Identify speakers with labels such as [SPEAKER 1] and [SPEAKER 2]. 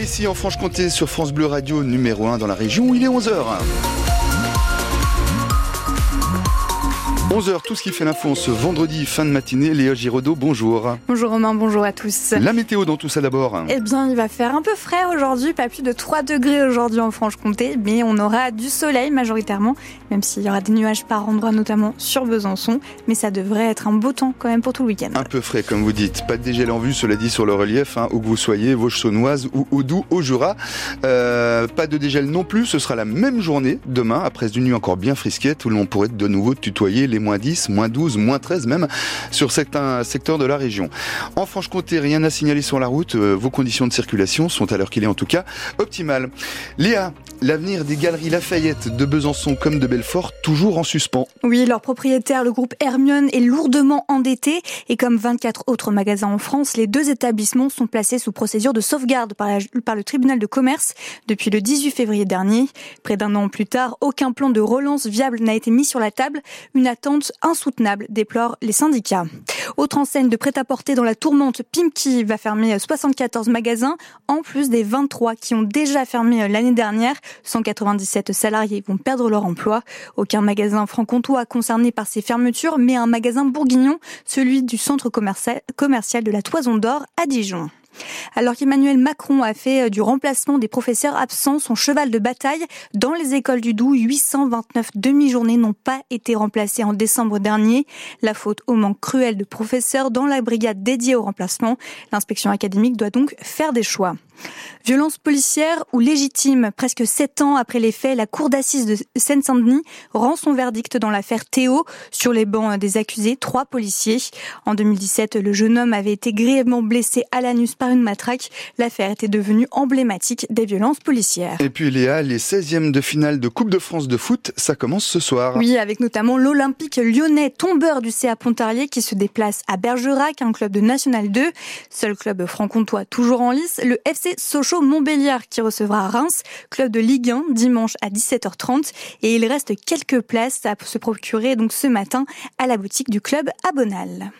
[SPEAKER 1] Ici en Franche-Comté sur France Bleu Radio numéro 1 dans la région, il est 11h. 11h, tout ce qui fait l'info ce vendredi fin de matinée. Léa Giraudot, bonjour.
[SPEAKER 2] Bonjour Romain, bonjour à tous.
[SPEAKER 1] La météo dans tout ça d'abord.
[SPEAKER 2] Eh bien, il va faire un peu frais aujourd'hui, pas plus de 3 degrés aujourd'hui en Franche-Comté, mais on aura du soleil majoritairement, même s'il y aura des nuages par endroits, notamment sur Besançon. Mais ça devrait être un beau temps quand même pour tout le week-end.
[SPEAKER 1] Un peu frais, comme vous dites. Pas de dégel en vue, cela dit, sur le relief, hein, où que vous soyez, Vosges-Saunoise ou Audou, au Jura. Euh, pas de dégel non plus, ce sera la même journée demain, après une nuit encore bien frisquette, où l'on pourrait de nouveau tutoyer les moins 10, moins 12, moins 13 même sur certains secteurs de la région. En Franche-Comté, rien à signaler sur la route. Euh, vos conditions de circulation sont à l'heure qu'il est en tout cas optimales. Léa, l'avenir des galeries Lafayette de Besançon comme de Belfort toujours en suspens.
[SPEAKER 2] Oui, leur propriétaire, le groupe Hermione, est lourdement endetté et comme 24 autres magasins en France, les deux établissements sont placés sous procédure de sauvegarde par, par le tribunal de commerce depuis le 18 février dernier. Près d'un an plus tard, aucun plan de relance viable n'a été mis sur la table. Une attente insoutenable, déplorent les syndicats. Autre enseigne de prêt-à-porter dans la tourmente, Pimki va fermer 74 magasins, en plus des 23 qui ont déjà fermé l'année dernière. 197 salariés vont perdre leur emploi. Aucun magasin franc-comtois concerné par ces fermetures, mais un magasin bourguignon, celui du centre commercial de la Toison d'Or à Dijon. Alors qu'Emmanuel Macron a fait euh, du remplacement des professeurs absents son cheval de bataille, dans les écoles du Doubs, 829 demi-journées n'ont pas été remplacées en décembre dernier. La faute au manque cruel de professeurs dans la brigade dédiée au remplacement. L'inspection académique doit donc faire des choix. Violence policière ou légitime, presque sept ans après les faits, la cour d'assises de Seine-Saint-Denis rend son verdict dans l'affaire Théo. Sur les bancs des accusés, trois policiers. En 2017, le jeune homme avait été grièvement blessé à l'anus par une matraque. L'affaire était devenue emblématique des violences policières.
[SPEAKER 1] Et puis Léa, les 16e de finale de Coupe de France de foot, ça commence ce soir.
[SPEAKER 2] Oui, avec notamment l'Olympique lyonnais, tombeur du CA Pontarlier, qui se déplace à Bergerac, un club de National 2. Seul club franc-comtois toujours en lice, le FC Montbéliard qui recevra Reims, club de Ligue 1, dimanche à 17h30. Et il reste quelques places à se procurer donc ce matin à la boutique du club à Bonal.